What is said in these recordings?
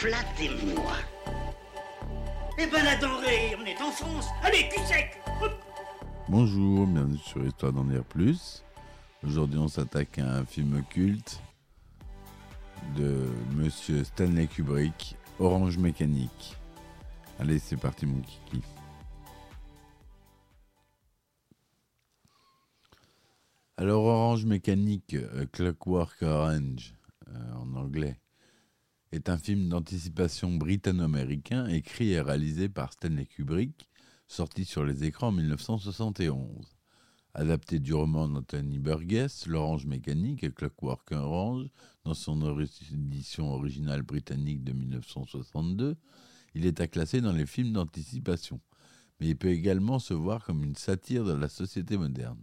Flattez-moi. Eh ben la denrée, on est en France. Allez, cul sec Hop. Bonjour, bienvenue sur Histoire d'en dire plus. Aujourd'hui, on s'attaque à un film culte de Monsieur Stanley Kubrick, Orange Mécanique. Allez, c'est parti, mon kiki. Alors, Orange Mécanique, euh, Clockwork Orange, euh, en anglais, est un film d'anticipation britanno-américain écrit et réalisé par Stanley Kubrick, sorti sur les écrans en 1971. Adapté du roman d'Anthony Burgess, L'Orange Mécanique et Clockwork Orange, dans son édition originale britannique de 1962, il est à classer dans les films d'anticipation, mais il peut également se voir comme une satire de la société moderne.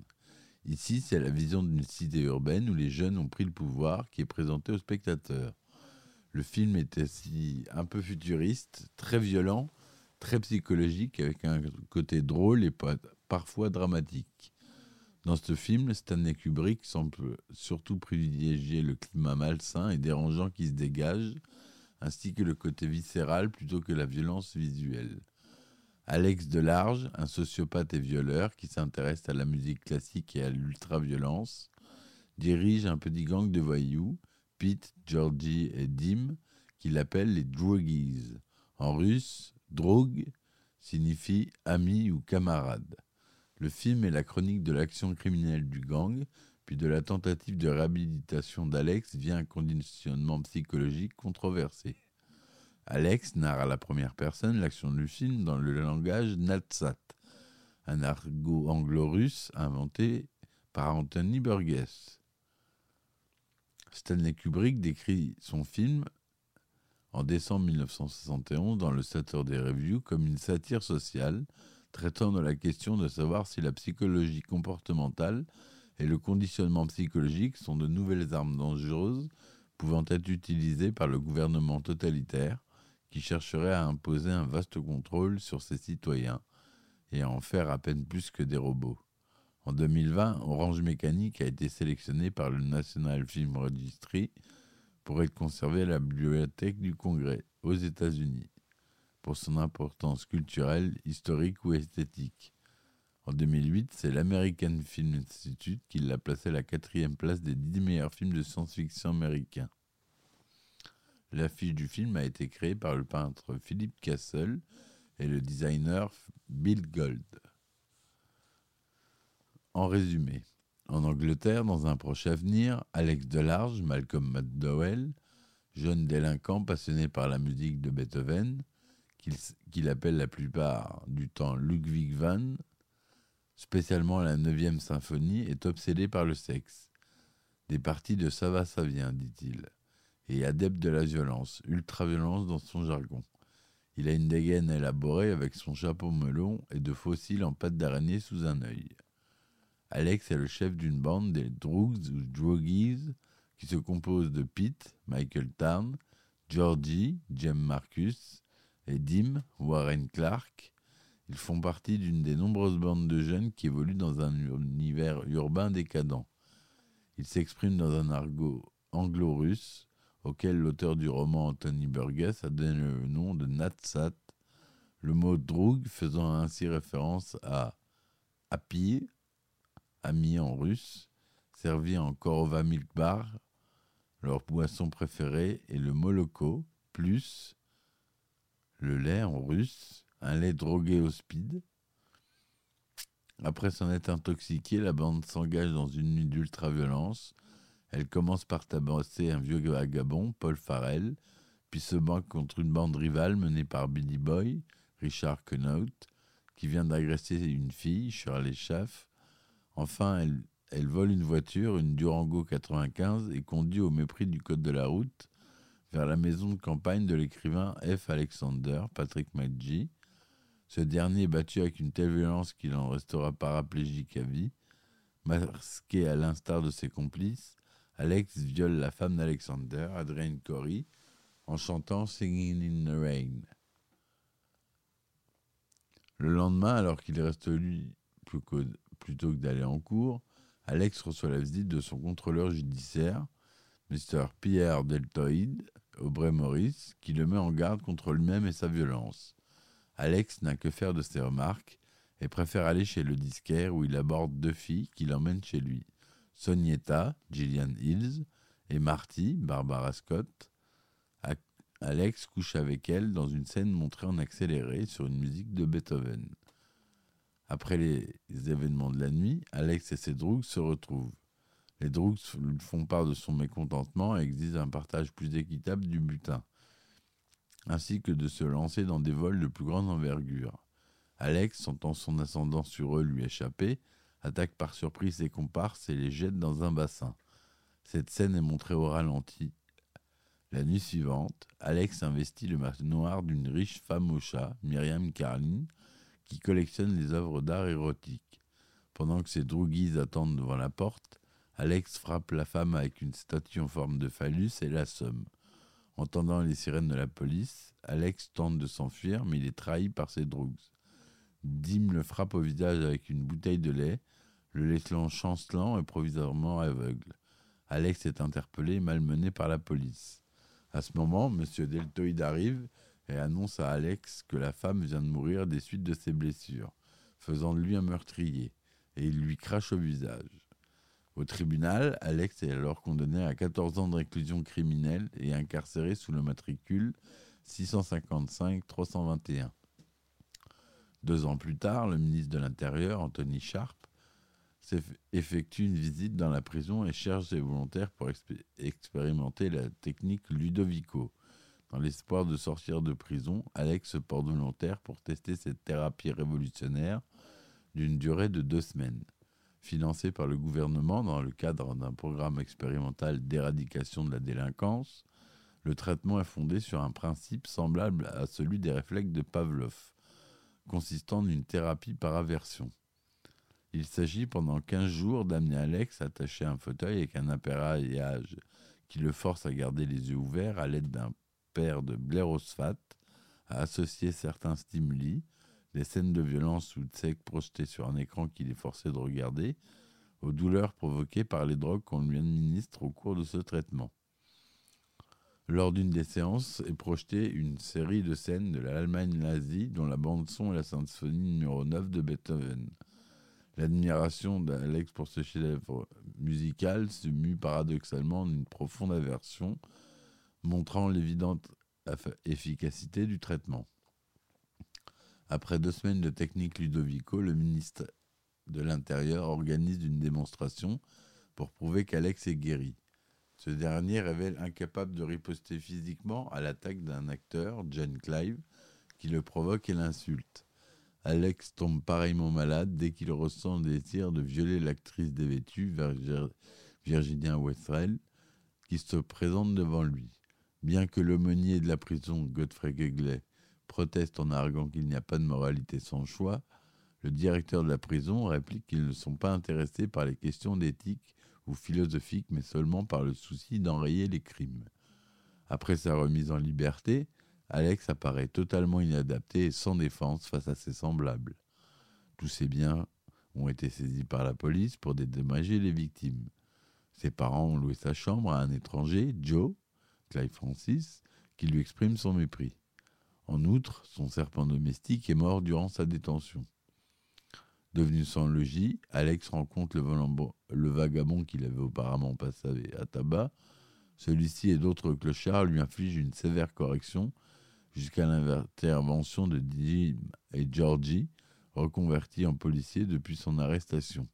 Ici, c'est la vision d'une cité urbaine où les jeunes ont pris le pouvoir qui est présentée aux spectateurs. Le film est aussi un peu futuriste, très violent, très psychologique, avec un côté drôle et parfois dramatique. Dans ce film, Stanley Kubrick semble surtout privilégier le climat malsain et dérangeant qui se dégage, ainsi que le côté viscéral plutôt que la violence visuelle. Alex Delarge, un sociopathe et violeur qui s'intéresse à la musique classique et à l'ultra-violence, dirige un petit gang de voyous, Pete, Georgie et Dim, qu'il appelle les Drogies. En russe, drog signifie ami ou camarade. Le film est la chronique de l'action criminelle du gang, puis de la tentative de réhabilitation d'Alex via un conditionnement psychologique controversé. Alex narre à la première personne l'action du film dans le langage Natsat, un argot anglo-russe inventé par Anthony Burgess. Stanley Kubrick décrit son film en décembre 1971 dans le Saturday Review comme une satire sociale traitant de la question de savoir si la psychologie comportementale et le conditionnement psychologique sont de nouvelles armes dangereuses pouvant être utilisées par le gouvernement totalitaire qui chercherait à imposer un vaste contrôle sur ses citoyens et à en faire à peine plus que des robots. En 2020, Orange Mécanique a été sélectionné par le National Film Registry pour être conservé à la bibliothèque du Congrès aux États-Unis pour son importance culturelle, historique ou esthétique. En 2008, c'est l'American Film Institute qui l'a placé à la quatrième place des dix meilleurs films de science-fiction américains. L'affiche du film a été créée par le peintre Philip Castle et le designer Bill Gold. En résumé, en Angleterre, dans un proche avenir, Alex Delarge, Malcolm McDowell, jeune délinquant passionné par la musique de Beethoven, qu'il appelle la plupart du temps Ludwig van, spécialement la 9e symphonie, est obsédé par le sexe. Des parties de ça va, ça vient, dit-il, et adepte de la violence, ultra-violence dans son jargon. Il a une dégaine élaborée avec son chapeau melon et de fossiles en pâte d'araignée sous un œil. Alex est le chef d'une bande des Droogs ou Drogies qui se compose de Pete, Michael Tarn, Georgie, Jem Marcus et Dim, Warren Clark. Ils font partie d'une des nombreuses bandes de jeunes qui évoluent dans un univers urbain décadent. Ils s'expriment dans un argot anglo-russe auquel l'auteur du roman Anthony Burgess a donné le nom de Natsat, le mot droug faisant ainsi référence à Apir, ami en russe, servi en Korova Milk Bar, leur boisson préférée, et le moloko, plus le lait en russe, un lait drogué au speed. Après s'en être intoxiquée, la bande s'engage dans une nuit d'ultra-violence. Elle commence par tabasser un vieux vagabond, Paul Farrell, puis se bat contre une bande rivale menée par Billy Boy, Richard Quenaut, qui vient d'agresser une fille, Shirley Schaff. Enfin, elle vole une voiture, une Durango 95, et conduit au mépris du code de la route vers la maison de campagne de l'écrivain F. Alexander, Patrick McGee. Ce dernier est battu avec une telle violence qu'il en restera paraplégique à vie. Masqué à l'instar de ses complices, Alex viole la femme d'Alexander, Adrienne Corey, en chantant Singing in the Rain. Le lendemain, alors qu'il reste lui plutôt que d'aller en cours, Alex reçoit la visite de son contrôleur judiciaire, Mr. Pierre Deltoïde, Aubrey Morris, qui le met en garde contre lui-même et sa violence. Alex n'a que faire de ces remarques et préfère aller chez le disquaire où il aborde deux filles qui l'emmènent chez lui. Sonietta, Gillian Hills, et Marty, Barbara Scott. Alex couche avec elle dans une scène montrée en accéléré sur une musique de Beethoven. Après les événements de la nuit, Alex et ses droogs se retrouvent. Les droogs font part de son mécontentement et exigent un partage plus équitable du butin, ainsi que de se lancer dans des vols de plus grande envergure. Alex, sentant son ascendant sur eux lui échapper, attaque par surprise ses comparses et les jette dans un bassin. Cette scène est montrée au ralenti. La nuit suivante, Alex investit le manoir d'une riche femme au chat, Myriam Carlin, qui collectionne les œuvres d'art érotiques. Pendant que ses droguies attendent devant la porte, Alex frappe la femme avec une statue en forme de phallus et l'assomme. Entendant les sirènes de la police, Alex tente de s'enfuir, mais il est trahi par ses drogues. Dim le frappe au visage avec une bouteille de lait, le laissant chancelant et provisoirement aveugle. Alex est interpellé et malmené par la police. À ce moment, M. Deltoïde arrive et annonce à Alex que la femme vient de mourir des suites de ses blessures, faisant de lui un meurtrier, et il lui crache au visage. Au tribunal, Alex est alors condamné à 14 ans de réclusion criminelle et incarcéré sous le matricule 655-321. Deux ans plus tard, le ministre de l'Intérieur, Anthony Sharp, effectue une visite dans la prison et cherche des volontaires pour expérimenter la technique Ludovico. Dans l'espoir de sortir de prison, Alex se porte volontaire pour tester cette thérapie révolutionnaire d'une durée de deux semaines. Financée par le gouvernement dans le cadre d'un programme expérimental d'éradication de la délinquance, le traitement est fondé sur un principe semblable à celui des réflexes de Pavlov, consistant en une thérapie par aversion. Il s'agit pendant 15 jours d'amener Alex attaché à un fauteuil avec un appareillage qui le force à garder les yeux ouverts à l'aide d'un de blérosphate a associé certains stimuli, des scènes de violence ou de sexe projetées sur un écran qu'il est forcé de regarder, aux douleurs provoquées par les drogues qu'on lui administre au cours de ce traitement. Lors d'une des séances est projetée une série de scènes de l'Allemagne nazie dont la bande-son est la symphonie numéro 9 de Beethoven. L'admiration d'Alex pour ce chef-d'œuvre musical se mue paradoxalement en une profonde aversion montrant l'évidente efficacité du traitement. Après deux semaines de technique Ludovico, le ministre de l'Intérieur organise une démonstration pour prouver qu'Alex est guéri. Ce dernier révèle incapable de riposter physiquement à l'attaque d'un acteur, John Clive, qui le provoque et l'insulte. Alex tombe pareillement malade dès qu'il ressent le désir de violer l'actrice dévêtue, Virginia Westrel, qui se présente devant lui. Bien que l'aumônier de la prison, Godfrey Gueglet, proteste en arguant qu'il n'y a pas de moralité sans choix, le directeur de la prison réplique qu'ils ne sont pas intéressés par les questions d'éthique ou philosophiques, mais seulement par le souci d'enrayer les crimes. Après sa remise en liberté, Alex apparaît totalement inadapté et sans défense face à ses semblables. Tous ses biens ont été saisis par la police pour dédommager les victimes. Ses parents ont loué sa chambre à un étranger, Joe, Clive Francis, qui lui exprime son mépris. En outre, son serpent domestique est mort durant sa détention. Devenu sans logis, Alex rencontre le, vagabond qu'il avait auparavant passé à tabac. Celui-ci et d'autres clochards lui infligent une sévère correction jusqu'à l'intervention de Jim et Georgie, reconvertis en policiers depuis son arrestation.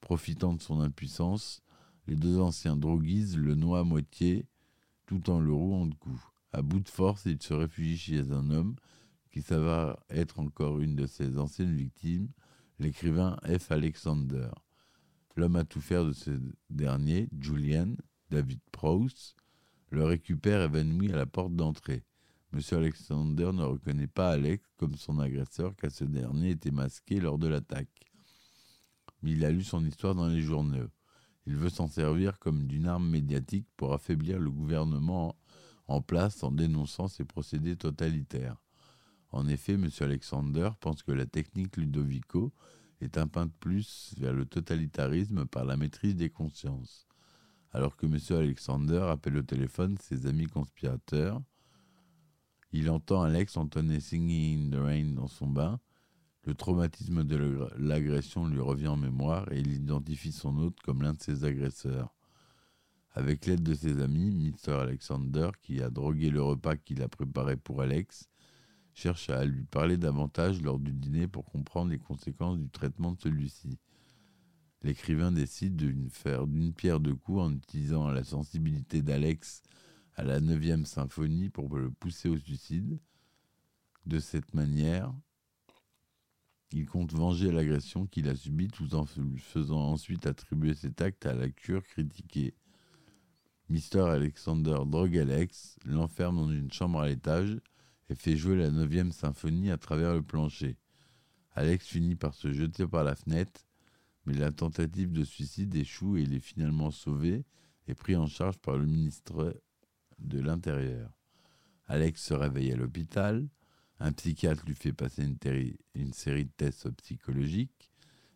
Profitant de son impuissance, les deux anciens droguisent le noient à moitié tout en le rouant de coups. À bout de force, il se réfugie chez un homme qui s'avère être encore une de ses anciennes victimes, l'écrivain F. Alexander. L'homme à tout faire de ce dernier, Julian, David Prowse, le récupère évanoui à la porte d'entrée. Monsieur Alexander ne reconnaît pas Alex comme son agresseur car ce dernier était masqué lors de l'attaque. Mais il a lu son histoire dans les journaux. Il veut s'en servir comme d'une arme médiatique pour affaiblir le gouvernement en place en dénonçant ses procédés totalitaires. En effet, M. Alexander pense que la technique Ludovico est un pas de plus vers le totalitarisme par la maîtrise des consciences. Alors que M. Alexander appelle au téléphone ses amis conspirateurs, il entend Alex entonner Singing in the Rain dans son bain. Le traumatisme de l'agression lui revient en mémoire et il identifie son hôte comme l'un de ses agresseurs. Avec l'aide de ses amis, Mr. Alexander, qui a drogué le repas qu'il a préparé pour Alex, cherche à lui parler davantage lors du dîner pour comprendre les conséquences du traitement de celui-ci. L'écrivain décide de faire d'une pierre deux coups en utilisant la sensibilité d'Alex à la neuvième symphonie pour le pousser au suicide. De cette manière, il compte venger l'agression qu'il a subie tout en faisant ensuite attribuer cet acte à la cure critiquée. Mr. Alexander drogue Alex, l'enferme dans une chambre à l'étage et fait jouer la neuvième symphonie à travers le plancher. Alex finit par se jeter par la fenêtre, mais la tentative de suicide échoue et il est finalement sauvé et pris en charge par le ministre de l'Intérieur. Alex se réveille à l'hôpital, un psychiatre lui fait passer une, série de tests psychologiques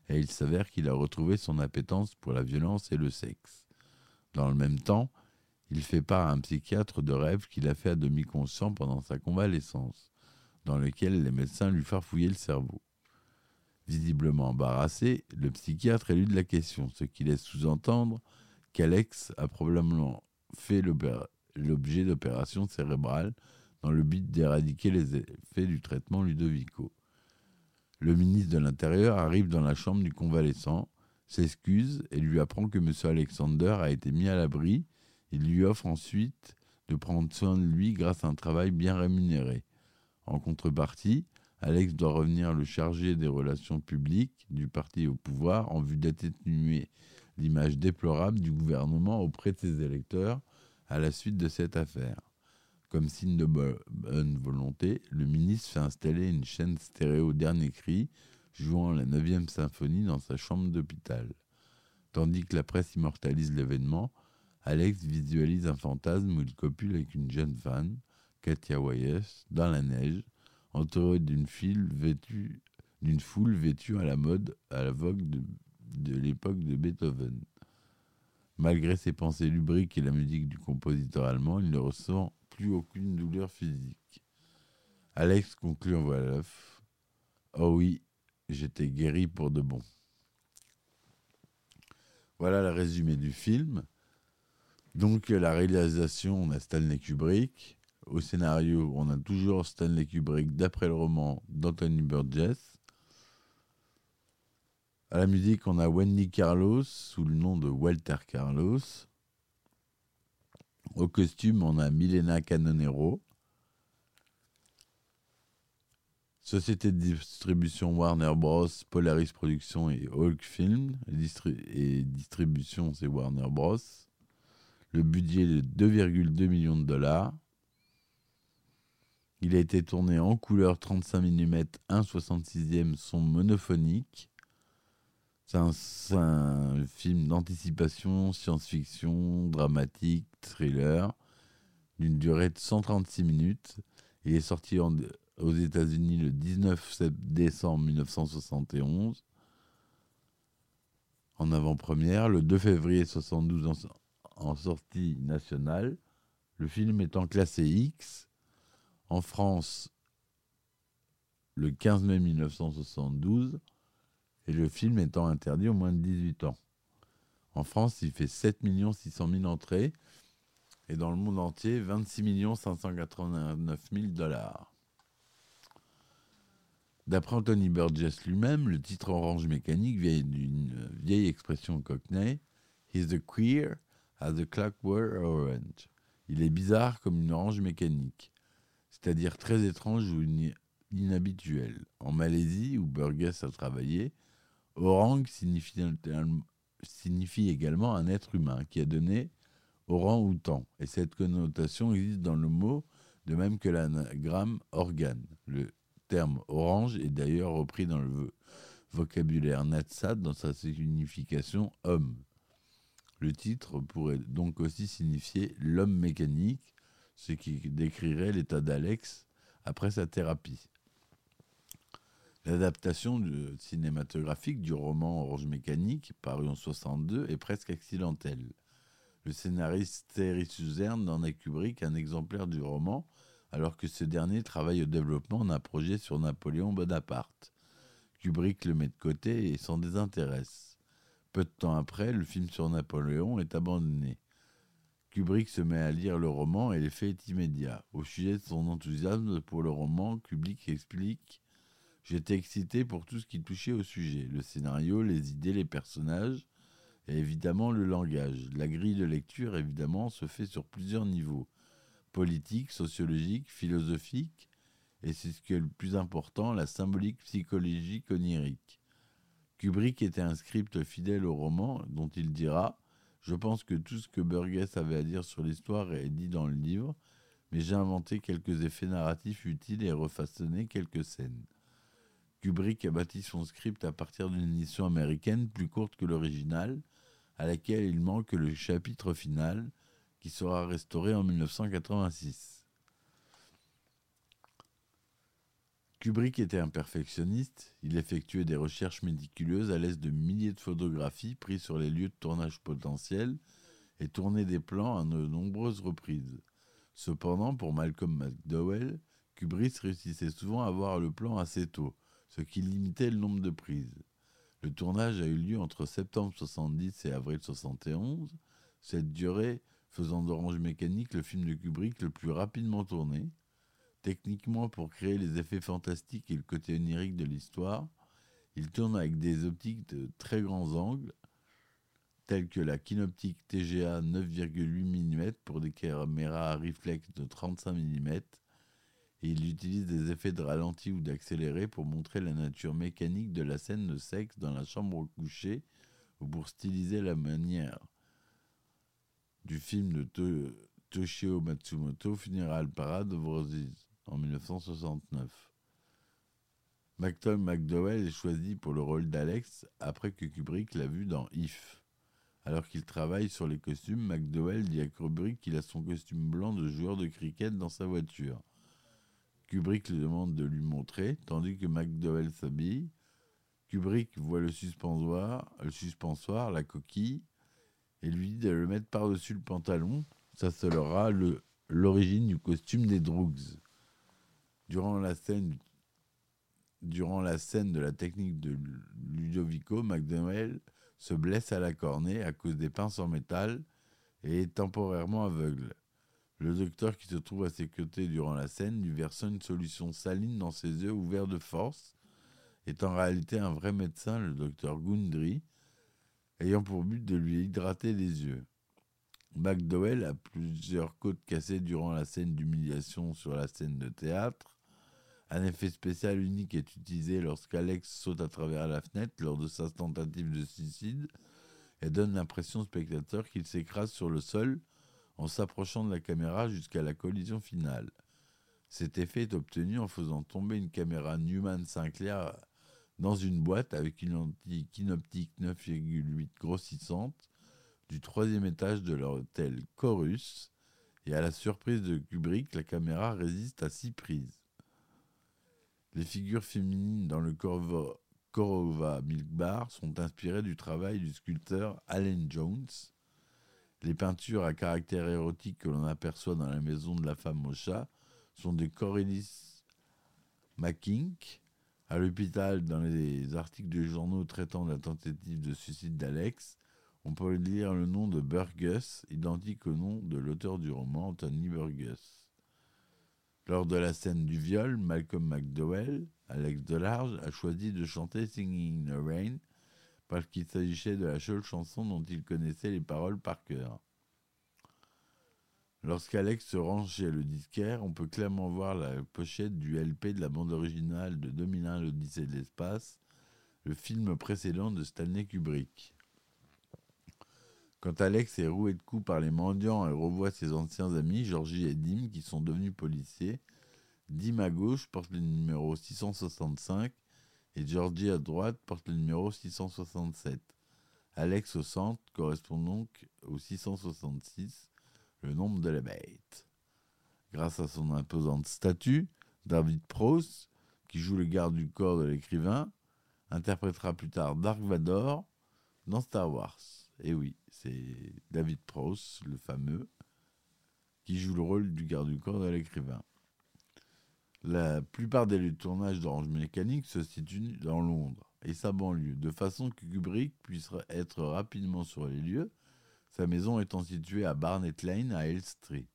et il s'avère qu'il a retrouvé son appétence pour la violence et le sexe. Dans le même temps, il fait part à un psychiatre de rêve qu'il a fait à demi-conscient pendant sa convalescence, dans lequel les médecins lui farfouillaient le cerveau. Visiblement embarrassé, le psychiatre élude la question, ce qui laisse sous-entendre qu'Alex a probablement fait l'objet d'opérations cérébrales dans le but d'éradiquer les effets du traitement Ludovico. Le ministre de l'Intérieur arrive dans la chambre du convalescent, s'excuse et lui apprend que M. Alexander a été mis à l'abri il lui offre ensuite de prendre soin de lui grâce à un travail bien rémunéré. En contrepartie, Alex doit revenir le chargé des relations publiques du parti au pouvoir en vue d'atténuer l'image déplorable du gouvernement auprès de ses électeurs à la suite de cette affaire. Comme signe de bonne volonté, le ministre fait installer une chaîne stéréo dernier cri jouant la 9e symphonie dans sa chambre d'hôpital. Tandis que la presse immortalise l'événement, Alex visualise un fantasme où il copule avec une jeune femme, Katia Wyeth, dans la neige, entourée d'une d'une foule vêtue à la mode, à la vogue de, de l'époque de Beethoven. Malgré ses pensées lubriques et la musique du compositeur allemand, il ne ressent plus aucune douleur physique. Alex conclut en voix off Oh oui, j'étais guéri pour de bon. Voilà le résumé du film. Donc, la réalisation, on a Stanley Kubrick. Au scénario, on a toujours Stanley Kubrick d'après le roman d'Anthony Burgess. À la musique, on a Wendy Carlos sous le nom de Walter Carlos. Au costume, on a Milena Canonero. Société de distribution Warner Bros, Polaris Productions et Hulk Film. Et, distribution, c'est Warner Bros. Le budget est de 2,2 millions de dollars. Il a été tourné en couleur 35 mm 1,66e son monophonique. C'est un, film d'anticipation, science-fiction, dramatique, thriller, d'une durée de 136 minutes. Il est sorti aux États-Unis le 19 décembre 1971 en avant-première, le 2 février 1972 en sortie nationale, le film étant classé X. En France, le 15 mai 1972, et le film étant interdit aux moins de 18 ans. En France, il fait 7 600 000 entrées, et dans le monde entier, 26 589 000 dollars. D'après Anthony Burgess lui-même, le titre Orange Mécanique vient d'une vieille expression cockney, He's the queer as the clockwork orange. Il est bizarre comme une orange mécanique, c'est-à-dire très étrange ou inhabituel. En Malaisie, où Burgess a travaillé, orang signifie également un être humain qui a donné orang-outan. Et cette connotation existe dans le mot, de même que l'anagramme organe. Le terme orange est d'ailleurs repris dans le vocabulaire Natsat dans sa signification homme. Le titre pourrait donc aussi signifier l'homme mécanique, ce qui décrirait l'état d'Alex après sa thérapie. L'adaptation cinématographique du roman Orange Mécanique, paru en 62, est presque accidentelle. Le scénariste Terry Suzerne n'en a Kubrick un exemplaire du roman, alors que ce dernier travaille au développement d'un projet sur Napoléon Bonaparte. Kubrick le met de côté et s'en désintéresse. Peu de temps après, le film sur Napoléon est abandonné. Kubrick se met à lire le roman et l'effet est immédiat. Au sujet de son enthousiasme pour le roman, Kubrick explique J'étais excité pour tout ce qui touchait au sujet, le scénario, les idées, les personnages, et évidemment le langage. La grille de lecture, évidemment, se fait sur plusieurs niveaux politique, sociologique, philosophique, et c'est ce qui est le plus important, la symbolique psychologique onirique. Kubrick était un script fidèle au roman, dont il dira Je pense que tout ce que Burgess avait à dire sur l'histoire est dit dans le livre, mais j'ai inventé quelques effets narratifs utiles et refaçonné quelques scènes. Kubrick a bâti son script à partir d'une édition américaine plus courte que l'original, à laquelle il manque le chapitre final, qui sera restauré en 1986. Kubrick était un perfectionniste, il effectuait des recherches méticuleuses à l'aide de milliers de photographies prises sur les lieux de tournage potentiels et tournait des plans à de nombreuses reprises. Cependant, pour Malcolm McDowell, Kubrick réussissait souvent à voir le plan assez tôt, ce qui limitait le nombre de prises. Le tournage a eu lieu entre septembre 70 et avril 71. Cette durée faisant d'Orange Mécanique le film de Kubrick le plus rapidement tourné. Techniquement, pour créer les effets fantastiques et le côté onirique de l'histoire, il tourne avec des optiques de très grands angles, telles que la Kinoptique TGA 9,8 mm pour des caméras à reflex de 35 mm il utilise des effets de ralenti ou d'accéléré pour montrer la nature mécanique de la scène de sexe dans la chambre couchée ou pour styliser la manière du film de Toshio Matsumoto, Funeral Parade of Roses, en 1969. McToy McDowell est choisi pour le rôle d'Alex après que Kubrick l'a vu dans If. Alors qu'il travaille sur les costumes, McDowell dit à Kubrick qu'il a son costume blanc de joueur de cricket dans sa voiture. Kubrick lui demande de lui montrer, tandis que McDowell s'habille. Kubrick voit le suspensoir, le suspensoir, la coquille, et lui dit de le mettre par-dessus le pantalon. Ça sera l'origine du costume des Droogs. Durant la scène, durant la scène de la technique de Ludovico, McDowell se blesse à la cornée à cause des pinces en métal et est temporairement aveugle. Le docteur qui se trouve à ses côtés durant la scène lui verse une solution saline dans ses yeux ouverts de force, est en réalité un vrai médecin, le docteur Gundry, ayant pour but de lui hydrater les yeux. McDowell a plusieurs côtes cassées durant la scène d'humiliation sur la scène de théâtre. Un effet spécial unique est utilisé lorsqu'Alex saute à travers la fenêtre lors de sa tentative de suicide et donne l'impression au spectateur qu'il s'écrase sur le sol en s'approchant de la caméra jusqu'à la collision finale. Cet effet est obtenu en faisant tomber une caméra Newman Sinclair dans une boîte avec une lentille kinoptique 9,8 grossissante du troisième étage de l'hôtel Chorus. Et à la surprise de Kubrick, la caméra résiste à six prises. Les figures féminines dans le Korova Milk Bar sont inspirées du travail du sculpteur Allen Jones les peintures à caractère érotique que l'on aperçoit dans la maison de la femme au chat sont de Corélis McKink. À l'hôpital, dans les articles de journaux traitant de la tentative de suicide d'Alex, on peut lire le nom de Burgess, identique au nom de l'auteur du roman, Anthony Burgess. Lors de la scène du viol, Malcolm McDowell, Alex Delarge, a choisi de chanter Singing in the Rain parce qu'il s'agissait de la seule chanson dont il connaissait les paroles par cœur. Lorsqu'Alex se range chez le disquaire, on peut clairement voir la pochette du LP de la bande originale de 2001 L'Odyssée de l'espace, le film précédent de Stanley Kubrick. Quand Alex est roué de coups par les mendiants et revoit ses anciens amis, Georgie et Dim, qui sont devenus policiers, Dim à gauche porte le numéro 665 et Georgie à droite porte le numéro 667. Alex au centre correspond donc au 666, le nombre de la bête. Grâce à son imposante statue, David Prowse, qui joue le garde du corps de l'écrivain, interprétera plus tard Dark Vador dans Star Wars. Et oui, c'est David Prowse, le fameux, qui joue le rôle du garde du corps de l'écrivain. La plupart des lieux de tournage d'Orange Mécanique se situent dans Londres et sa banlieue, de façon que Kubrick puisse être rapidement sur les lieux, sa maison étant située à Barnet Lane à Elstree.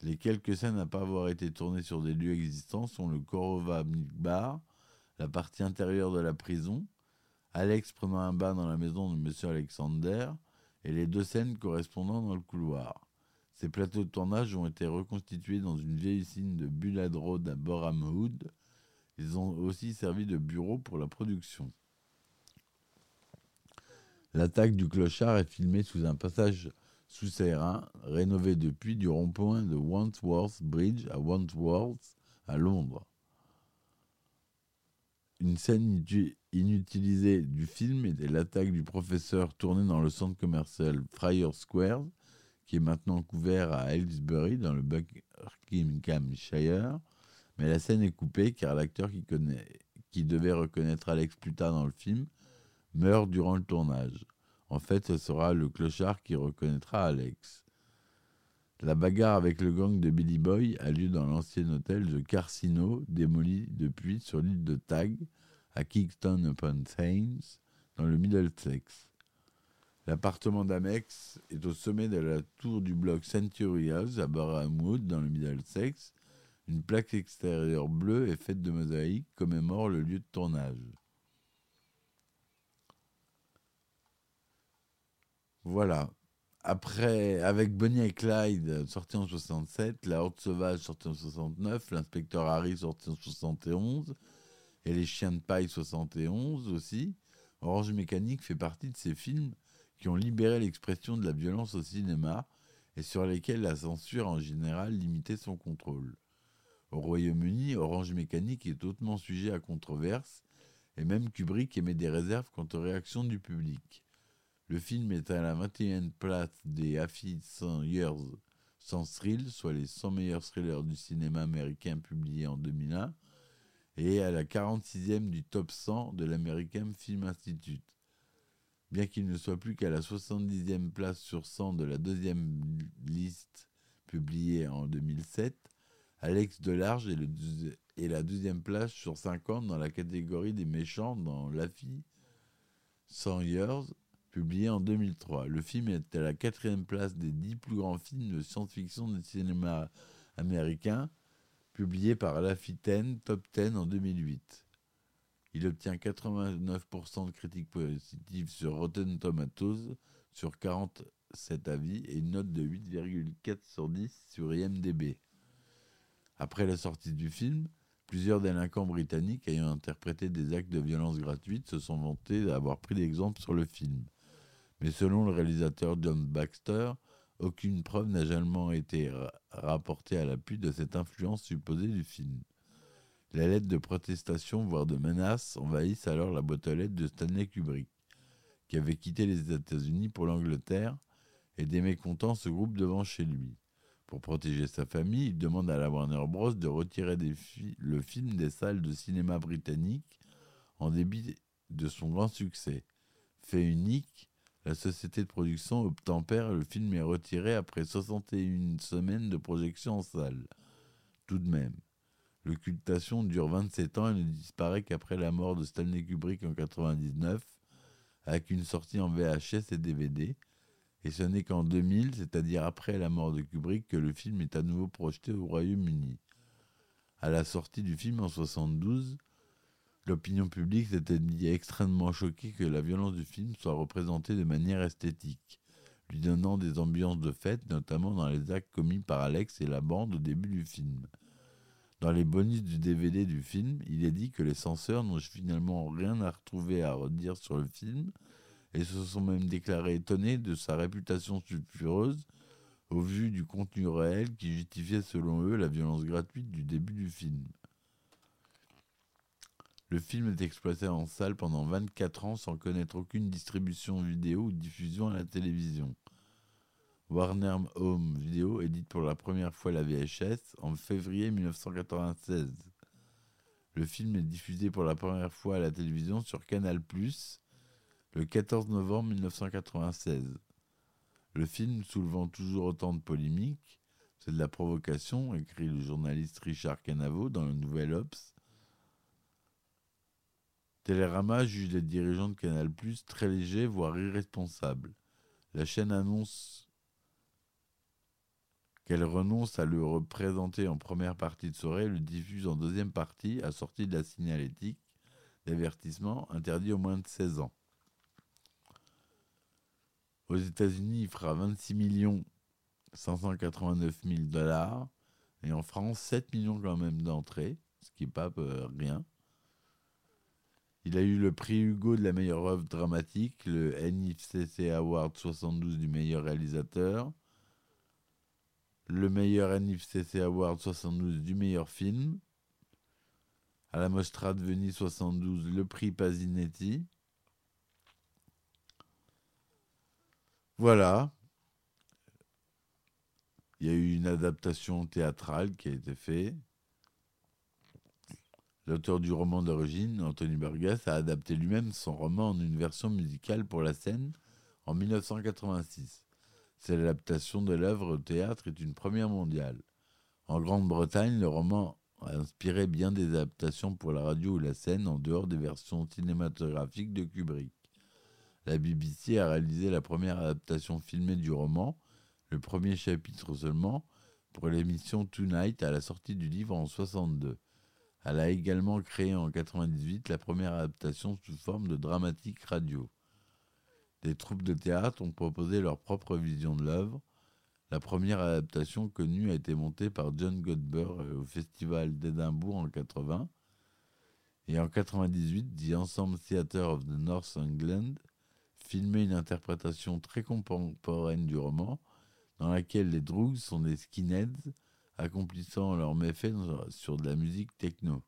Les quelques scènes à pas avoir été tournées sur des lieux existants sont le Korova Milk Bar, la partie intérieure de la prison, Alex prenant un bain dans la maison de Monsieur Alexander et les deux scènes correspondant dans le couloir. Ces plateaux de tournage ont été reconstitués dans une vieille usine de Bullard Road à Boreham Wood. Ils ont aussi servi de bureau pour la production. L'attaque du clochard est filmée sous un passage souterrain rénové depuis du rond-point de Wandsworth Bridge à Wandsworth à Londres. Une scène inutilisée du film était l'attaque du professeur tournée dans le centre commercial Friar Square, qui est maintenant couvert à Aylesbury dans le Buckinghamshire. Mais la scène est coupée car l'acteur qui, qui devait reconnaître Alex plus tard dans le film meurt durant le tournage. En fait, ce sera le clochard qui reconnaîtra Alex. La bagarre avec le gang de Billy Boy a lieu dans l'ancien hôtel de Carcino, démoli depuis sur l'île de Tag, à Kingston upon Thames, dans le Middlesex. L'appartement d'Amex est au sommet de la tour du bloc Century House à Wood, dans le Middlesex. Une plaque extérieure bleue est faite de mosaïques commémore le lieu de tournage. Voilà. Après, avec Bonnie et Clyde, sorti en 67, La Horde Sauvage, sorti en 69, L'Inspecteur Harry, sorti en 71, et Les Chiens de Paille, 71 aussi, Orange Mécanique fait partie de ces films qui ont libéré l'expression de la violence au cinéma et sur lesquels la censure en général limitait son contrôle. Au Royaume-Uni, Orange Mécanique est hautement sujet à controverse, et même Kubrick émet des réserves quant aux réactions du public. Le film est à la 21e place des AFI 100 Years sans thrill, soit les 100 meilleurs thrillers du cinéma américain publiés en 2001, et à la 46e du top 100 de l'American Film Institute. Bien qu'il ne soit plus qu'à la 70e place sur 100 de la deuxième liste publiée en 2007, Alex Delarge est, le est la deuxième place sur 50 dans la catégorie des méchants dans l'AFI 100 Years publié en 2003. Le film est à la quatrième place des dix plus grands films de science-fiction du cinéma américain, publié par Lafiten Top 10 en 2008. Il obtient 89% de critiques positives sur Rotten Tomatoes sur 47 avis et une note de 8,4 sur 10 sur IMDb. Après la sortie du film, plusieurs délinquants britanniques ayant interprété des actes de violence gratuite se sont vantés d'avoir pris l'exemple sur le film mais selon le réalisateur John Baxter, aucune preuve n'a jamais été rapportée à l'appui de cette influence supposée du film. Les lettres de protestation, voire de menaces, envahissent alors la boîte aux lettres de Stanley Kubrick, qui avait quitté les États-Unis pour l'Angleterre, et des mécontents se groupent devant chez lui. Pour protéger sa famille, il demande à la Warner Bros. de retirer le film des salles de cinéma britanniques en débit de son grand succès. Fait unique, la société de production obtempère le film est retiré après 61 semaines de projection en salle. Tout de même, l'occultation dure 27 ans et ne disparaît qu'après la mort de Stanley Kubrick en 99, avec une sortie en VHS et DVD. Et ce n'est qu'en 2000, c'est-à-dire après la mort de Kubrick, que le film est à nouveau projeté au Royaume-Uni. À la sortie du film en 72, L'opinion publique s'était dit extrêmement choquée que la violence du film soit représentée de manière esthétique, lui donnant des ambiances de fête, notamment dans les actes commis par Alex et la bande au début du film. Dans les bonus du DVD du film, il est dit que les censeurs n'ont finalement rien à retrouver à redire sur le film et se sont même déclarés étonnés de sa réputation sulfureuse au vu du contenu réel qui justifiait selon eux la violence gratuite du début du film. Le film est exploité en salle pendant 24 ans sans connaître aucune distribution vidéo ou diffusion à la télévision. Warner Home Video édite pour la première fois la VHS en février 1996. Le film est diffusé pour la première fois à la télévision sur Canal+, le 14 novembre 1996. Le film soulevant toujours autant de polémiques, c'est de la provocation, écrit le journaliste Richard Canavo dans le Nouvel Ops. Télérama juge les dirigeants de Canal+, très légers, voire irresponsables. La chaîne annonce qu'elle renonce à le représenter en première partie de soirée le diffuse en deuxième partie, assortie de la signalétique d'avertissement interdit au moins de 16 ans. Aux États-Unis, il fera 26 millions 589 000 dollars et en France, 7 millions quand même d'entrées, ce qui n'est pas euh, rien. Il a eu le prix Hugo de la meilleure œuvre dramatique, le NIFCC Award 72 du meilleur réalisateur, le meilleur NFCC Award 72 du meilleur film. À la Mostra de Venise 72, le prix Pasinetti. Voilà. Il y a eu une adaptation théâtrale qui a été faite. L'auteur du roman d'origine, Anthony Burgess, a adapté lui-même son roman en une version musicale pour la scène en 1986. Cette adaptation de l'œuvre au théâtre est une première mondiale. En Grande-Bretagne, le roman a inspiré bien des adaptations pour la radio ou la scène en dehors des versions cinématographiques de Kubrick. La BBC a réalisé la première adaptation filmée du roman, le premier chapitre seulement, pour l'émission Tonight à la sortie du livre en 62. Elle a également créé en 98 la première adaptation sous forme de dramatique radio. Des troupes de théâtre ont proposé leur propre vision de l'œuvre. La première adaptation connue a été montée par John Godber au Festival d'Édimbourg en 80. Et en 98, The Ensemble Theatre of the North England filmait une interprétation très contemporaine du roman, dans laquelle les Droogs sont des skinheads accomplissant leurs méfaits sur de la musique techno.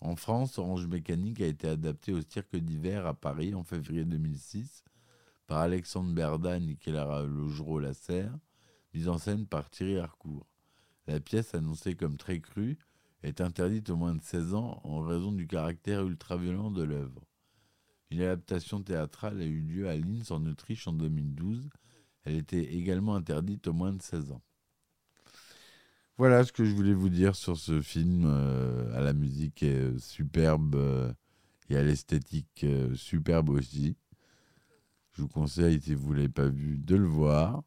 En France, Orange Mécanique a été adapté au Cirque d'hiver à Paris en février 2006 par Alexandre Berdagne et Clara Logereau-Lasserre, mise en scène par Thierry Harcourt. La pièce, annoncée comme très crue, est interdite aux moins de 16 ans en raison du caractère ultra-violent de l'œuvre. Une adaptation théâtrale a eu lieu à Linz en Autriche en 2012. Elle était également interdite aux moins de 16 ans. Voilà ce que je voulais vous dire sur ce film euh, à la musique superbe euh, et à l'esthétique euh, superbe aussi. Je vous conseille, si vous ne l'avez pas vu, de le voir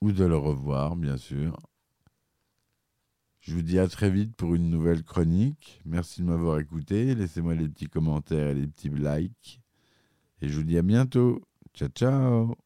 ou de le revoir, bien sûr. Je vous dis à très vite pour une nouvelle chronique. Merci de m'avoir écouté. Laissez-moi les petits commentaires et les petits likes. Et je vous dis à bientôt. Ciao, ciao.